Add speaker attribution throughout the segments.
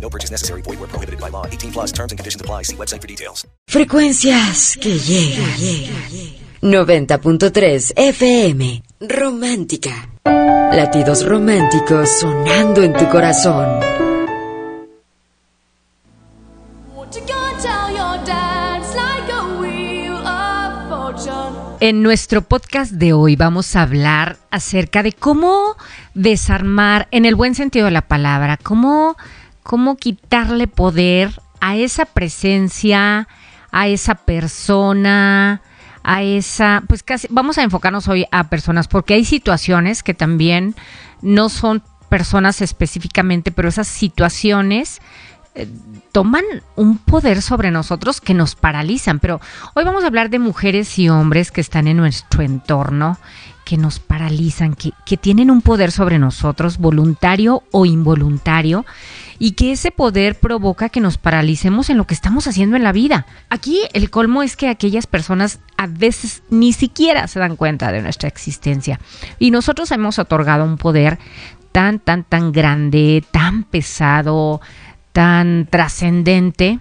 Speaker 1: No purchase necessary. Void where prohibited by law. 18 plus terms and conditions apply. See website for details.
Speaker 2: Frecuencias que llegan. 90.3 FM. Romántica. Latidos románticos sonando en tu corazón.
Speaker 3: En nuestro podcast de hoy vamos a hablar acerca de cómo desarmar, en el buen sentido de la palabra, cómo, cómo quitarle poder a esa presencia, a esa persona, a esa, pues casi, vamos a enfocarnos hoy a personas, porque hay situaciones que también no son personas específicamente, pero esas situaciones toman un poder sobre nosotros que nos paralizan. Pero hoy vamos a hablar de mujeres y hombres que están en nuestro entorno, que nos paralizan, que, que tienen un poder sobre nosotros, voluntario o involuntario, y que ese poder provoca que nos paralicemos en lo que estamos haciendo en la vida. Aquí el colmo es que aquellas personas a veces ni siquiera se dan cuenta de nuestra existencia. Y nosotros hemos otorgado un poder tan, tan, tan grande, tan pesado, tan trascendente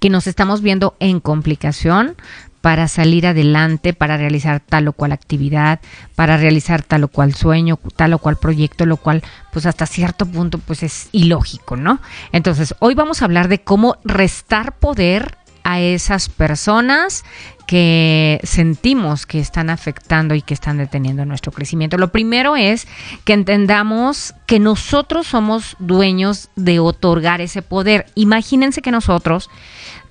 Speaker 3: que nos estamos viendo en complicación para salir adelante, para realizar tal o cual actividad, para realizar tal o cual sueño, tal o cual proyecto, lo cual pues hasta cierto punto pues es ilógico, ¿no? Entonces, hoy vamos a hablar de cómo restar poder a esas personas que sentimos que están afectando y que están deteniendo nuestro crecimiento. Lo primero es que entendamos que nosotros somos dueños de otorgar ese poder. Imagínense que nosotros,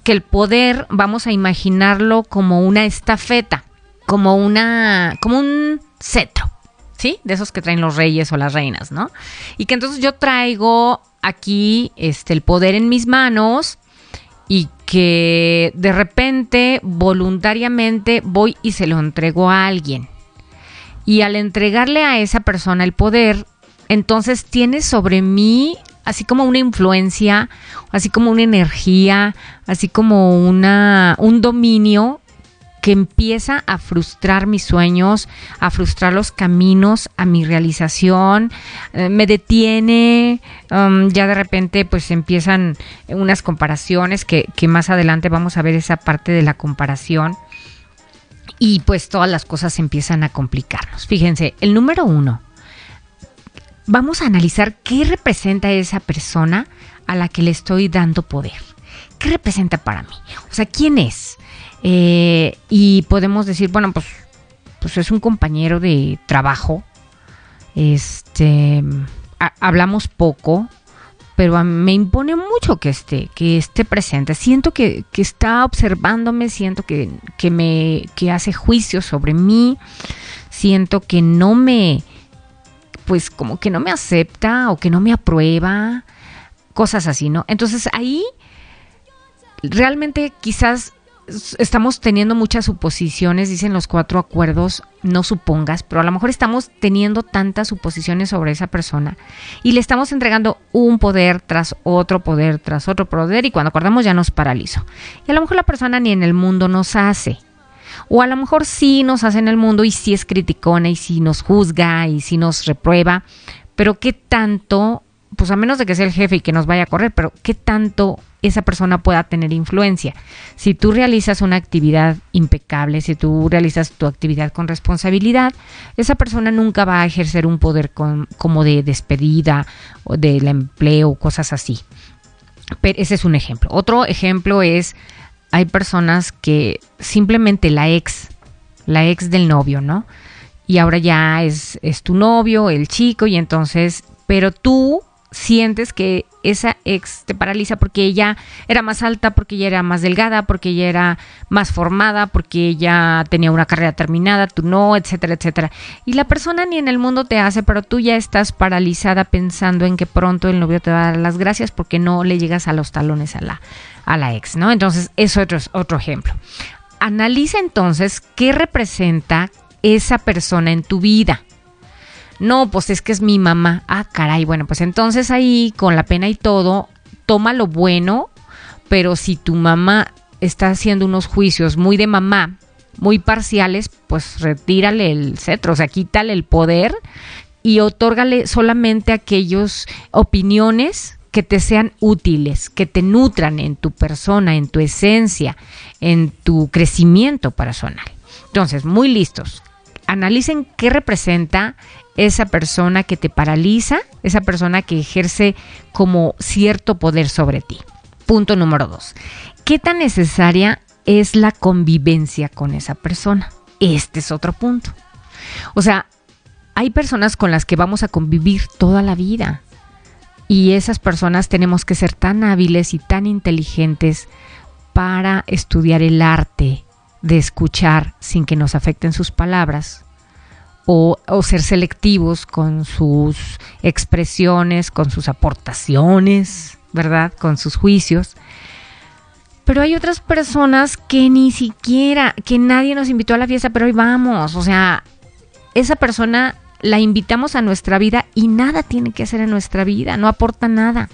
Speaker 3: que el poder vamos a imaginarlo como una estafeta, como una, como un cetro. ¿Sí? De esos que traen los reyes o las reinas, ¿no? Y que entonces yo traigo aquí este el poder en mis manos y que de repente voluntariamente voy y se lo entrego a alguien. Y al entregarle a esa persona el poder, entonces tiene sobre mí así como una influencia, así como una energía, así como una un dominio que empieza a frustrar mis sueños, a frustrar los caminos a mi realización, eh, me detiene, um, ya de repente pues empiezan unas comparaciones que, que más adelante vamos a ver esa parte de la comparación y pues todas las cosas empiezan a complicarnos. Fíjense, el número uno, vamos a analizar qué representa esa persona a la que le estoy dando poder. ¿Qué representa para mí? O sea, ¿quién es? Eh, y podemos decir, bueno, pues, pues es un compañero de trabajo. Este, hablamos poco, pero me impone mucho que esté, que esté presente. Siento que, que está observándome, siento que, que, me que hace juicio sobre mí, siento que no me, pues como que no me acepta o que no me aprueba, cosas así, ¿no? Entonces ahí realmente quizás estamos teniendo muchas suposiciones, dicen los cuatro acuerdos, no supongas, pero a lo mejor estamos teniendo tantas suposiciones sobre esa persona y le estamos entregando un poder tras otro poder, tras otro poder y cuando acordamos ya nos paralizó. Y a lo mejor la persona ni en el mundo nos hace. O a lo mejor sí nos hace en el mundo y sí es criticona y sí nos juzga y sí nos reprueba, pero ¿qué tanto pues a menos de que sea el jefe y que nos vaya a correr, pero ¿qué tanto esa persona pueda tener influencia? Si tú realizas una actividad impecable, si tú realizas tu actividad con responsabilidad, esa persona nunca va a ejercer un poder como de despedida o del empleo, cosas así. Pero ese es un ejemplo. Otro ejemplo es, hay personas que simplemente la ex, la ex del novio, ¿no? Y ahora ya es, es tu novio, el chico, y entonces, pero tú sientes que esa ex te paraliza porque ella era más alta, porque ella era más delgada, porque ella era más formada, porque ella tenía una carrera terminada, tú no, etcétera, etcétera. Y la persona ni en el mundo te hace, pero tú ya estás paralizada pensando en que pronto el novio te va a dar las gracias porque no le llegas a los talones a la, a la ex, ¿no? Entonces, eso es otro ejemplo. Analiza entonces qué representa esa persona en tu vida no, pues es que es mi mamá. Ah, caray, bueno, pues entonces ahí con la pena y todo, toma lo bueno, pero si tu mamá está haciendo unos juicios muy de mamá, muy parciales, pues retírale el cetro, o sea, quítale el poder y otórgale solamente aquellos opiniones que te sean útiles, que te nutran en tu persona, en tu esencia, en tu crecimiento personal. Entonces, muy listos. Analicen qué representa esa persona que te paraliza, esa persona que ejerce como cierto poder sobre ti. Punto número dos. ¿Qué tan necesaria es la convivencia con esa persona? Este es otro punto. O sea, hay personas con las que vamos a convivir toda la vida. Y esas personas tenemos que ser tan hábiles y tan inteligentes para estudiar el arte de escuchar sin que nos afecten sus palabras, o, ser selectivos con sus expresiones, con sus aportaciones, ¿verdad? Con sus juicios. Pero hay otras personas que ni siquiera, que nadie nos invitó a la fiesta, pero hoy vamos. O sea, esa persona la invitamos a nuestra vida y nada tiene que hacer en nuestra vida, no aporta nada.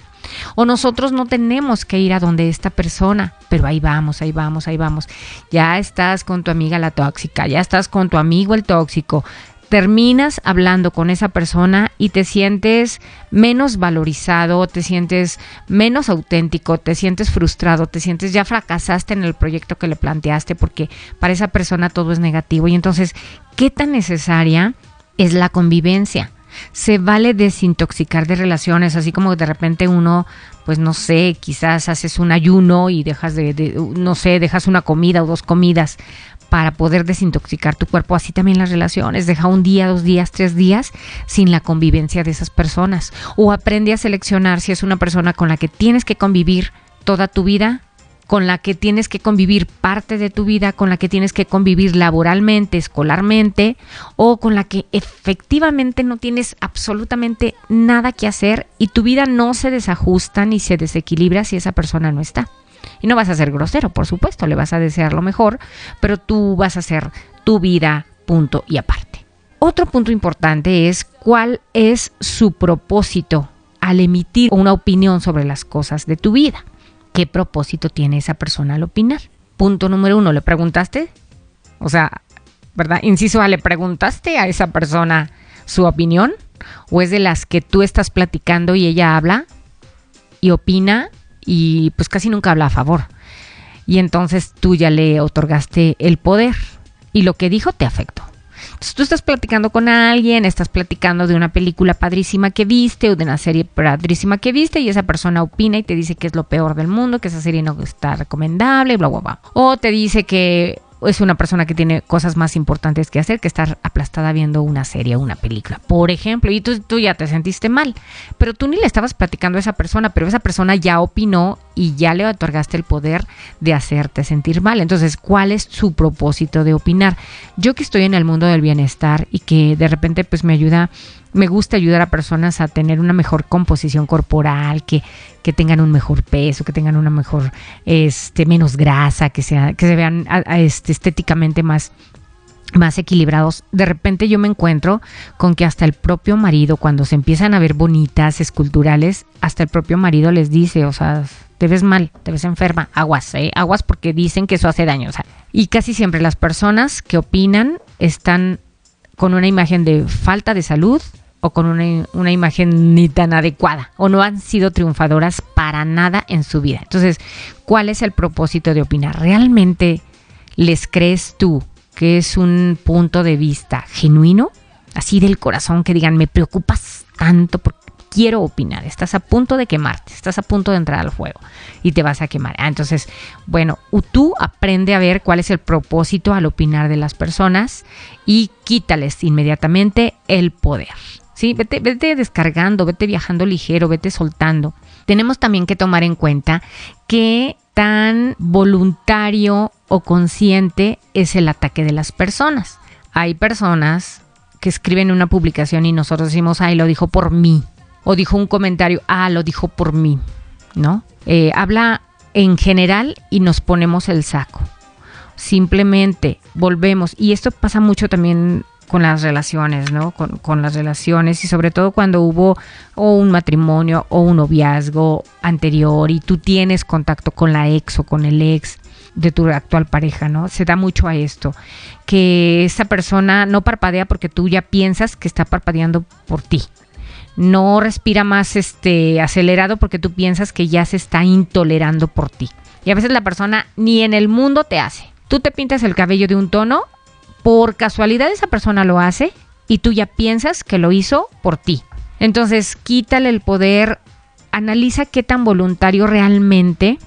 Speaker 3: O nosotros no tenemos que ir a donde esta persona, pero ahí vamos, ahí vamos, ahí vamos. Ya estás con tu amiga la tóxica, ya estás con tu amigo el tóxico, terminas hablando con esa persona y te sientes menos valorizado, te sientes menos auténtico, te sientes frustrado, te sientes ya fracasaste en el proyecto que le planteaste porque para esa persona todo es negativo. Y entonces, ¿qué tan necesaria es la convivencia? Se vale desintoxicar de relaciones, así como de repente uno, pues no sé, quizás haces un ayuno y dejas de, de no sé, dejas una comida o dos comidas para poder desintoxicar tu cuerpo, así también las relaciones. Deja un día, dos días, tres días sin la convivencia de esas personas. O aprende a seleccionar si es una persona con la que tienes que convivir toda tu vida, con la que tienes que convivir parte de tu vida, con la que tienes que convivir laboralmente, escolarmente, o con la que efectivamente no tienes absolutamente nada que hacer y tu vida no se desajusta ni se desequilibra si esa persona no está. Y no vas a ser grosero, por supuesto, le vas a desear lo mejor, pero tú vas a hacer tu vida, punto y aparte. Otro punto importante es cuál es su propósito al emitir una opinión sobre las cosas de tu vida. ¿Qué propósito tiene esa persona al opinar? Punto número uno, ¿le preguntaste? O sea, ¿verdad? Inciso A, ¿le preguntaste a esa persona su opinión? ¿O es de las que tú estás platicando y ella habla y opina y pues casi nunca habla a favor. Y entonces tú ya le otorgaste el poder y lo que dijo te afectó. Tú estás platicando con alguien, estás platicando de una película padrísima que viste o de una serie padrísima que viste y esa persona opina y te dice que es lo peor del mundo, que esa serie no está recomendable, bla, bla, bla. O te dice que es una persona que tiene cosas más importantes que hacer que estar aplastada viendo una serie o una película, por ejemplo, y tú, tú, ya te sentiste mal, pero tú ni le estabas platicando a esa persona, pero esa persona ya opinó y ya le otorgaste el poder de hacerte sentir mal. Entonces, ¿cuál es su propósito de opinar? Yo que estoy en el mundo del bienestar y que de repente pues me ayuda me gusta ayudar a personas a tener una mejor composición corporal, que, que tengan un mejor peso, que tengan una mejor, este, menos grasa, que, sea, que se vean este, estéticamente más, más equilibrados, de repente yo me encuentro con que hasta el propio marido, cuando se empiezan a ver bonitas, esculturales, hasta el propio marido les dice, o sea, te ves mal, te ves enferma, aguas, ¿eh? aguas porque dicen que eso hace daño. Y casi siempre las personas que opinan están con una imagen de falta de salud, o con una, imagen ni tan adecuada o no han sido triunfadoras para nada en su vida. Entonces, ¿cuál es el propósito de opinar? ¿Realmente les crees tú que es un punto de vista genuino? Así del corazón que digan, me preocupas tanto porque quiero opinar, estás a punto de quemarte, estás a punto de entrar al fuego y te vas a quemar. Ah, entonces, bueno, tú aprende a ver cuál es el propósito al opinar de las personas y quítales inmediatamente el poder. ¿sí? Vete, descargando, vete viajando ligero, vete soltando. Tenemos también que tomar en cuenta que tan voluntario o consciente es el ataque de las personas. Hay personas que escriben una publicación y nosotros decimos, ay, lo dijo por mí. O dijo un comentario, ah, lo dijo por mí. ¿No? Eh, habla en general y nos ponemos el saco. Simplemente volvemos, y esto pasa mucho también con las relaciones, ¿no? Con, las relaciones y sobre todo cuando hubo o un matrimonio o un noviazgo anterior y tú tienes contacto con la ex o con el ex de tu actual pareja, ¿no? Se da mucho a esto, que esa persona no parpadea porque tú ya piensas que está parpadeando por ti. No respira más este acelerado porque tú piensas que ya se está intolerando por ti. Y a veces la persona ni en el mundo te hace. Tú te pintas el cabello de un tono por casualidad esa persona lo hace y tú ya piensas que lo hizo por ti. Entonces, quítale el poder, analiza qué tan voluntario realmente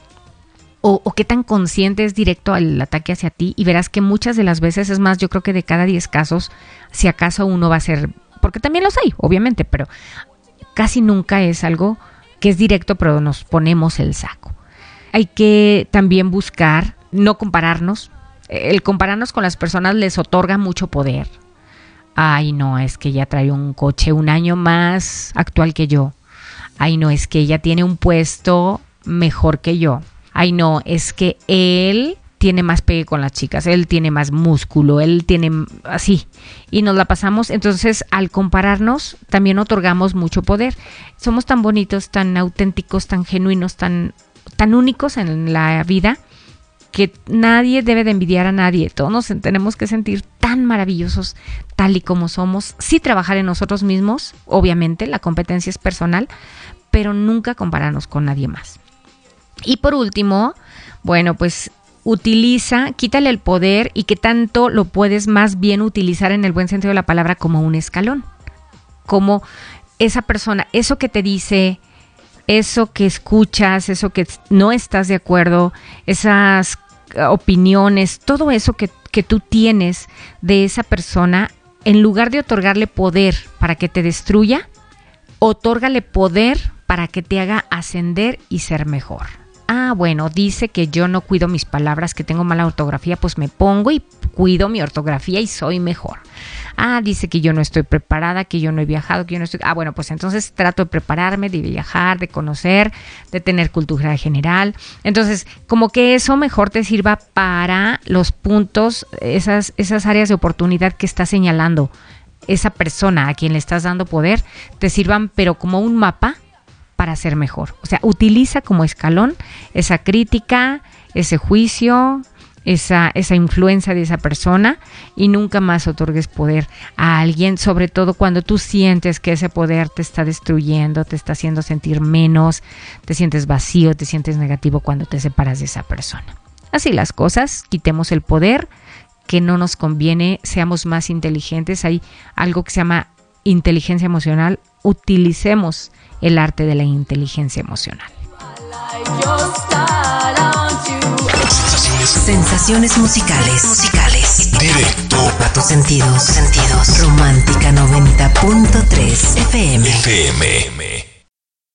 Speaker 3: o, qué tan consciente es directo al ataque hacia ti y verás que muchas de las veces, es más, yo creo que de cada 10 casos, si acaso uno va a ser, porque también los hay, obviamente, pero casi nunca es algo que es directo, pero nos ponemos el saco. Hay que también buscar no compararnos, el compararnos con las personas les otorga mucho poder. Ay, no, es que ella trae un coche un año más actual que yo. Ay, no, es que ella tiene un puesto mejor que yo. Ay, no, es que él tiene más pegue con las chicas, él tiene más músculo, él tiene así. Y nos la pasamos, entonces al compararnos también otorgamos mucho poder. Somos tan bonitos, tan auténticos, tan genuinos, tan, tan únicos en la vida que nadie debe de envidiar a nadie. Todos nos tenemos que sentir tan maravillosos tal y como somos. Sí trabajar en nosotros mismos, obviamente, la competencia es personal, pero nunca compararnos con nadie más. Y por último, bueno, pues utiliza, quítale el poder y que tanto lo puedes más bien utilizar en el buen sentido de la palabra como un escalón. Como esa persona, eso que te dice, eso que escuchas, eso que no estás de acuerdo, esas eh, opiniones, todo eso que, que tú tienes de esa persona, en lugar de otorgarle poder para que te destruya, otórgale poder para que te haga ascender y ser mejor. Ah, bueno, dice que yo no cuido mis palabras, que tengo mala ortografía, pues me pongo y cuido mi ortografía y soy mejor ah, dice que yo no estoy preparada, que yo no he viajado, que yo no estoy... Ah, bueno, pues entonces trato de prepararme, de viajar, de conocer, de tener cultura general. Entonces, como que eso mejor te sirva para los puntos, esas, esas áreas de oportunidad que está señalando esa persona a quien le estás dando poder, te sirvan, pero como un mapa para ser mejor. O sea, utiliza como escalón esa crítica, ese juicio, esa, esa influencia de esa persona y nunca más otorgues poder a alguien, sobre todo cuando tú sientes que ese poder te está destruyendo, te está haciendo sentir menos, te sientes vacío, te sientes negativo cuando te separas de esa persona. Así las cosas, quitemos el poder que no nos conviene, seamos más inteligentes. Hay algo que se llama inteligencia emocional, utilicemos el arte de la inteligencia emocional.
Speaker 2: Sensaciones musicales. Musicales. Directo a tus sentidos. Sentidos. Romántica 90.3 FM. FM.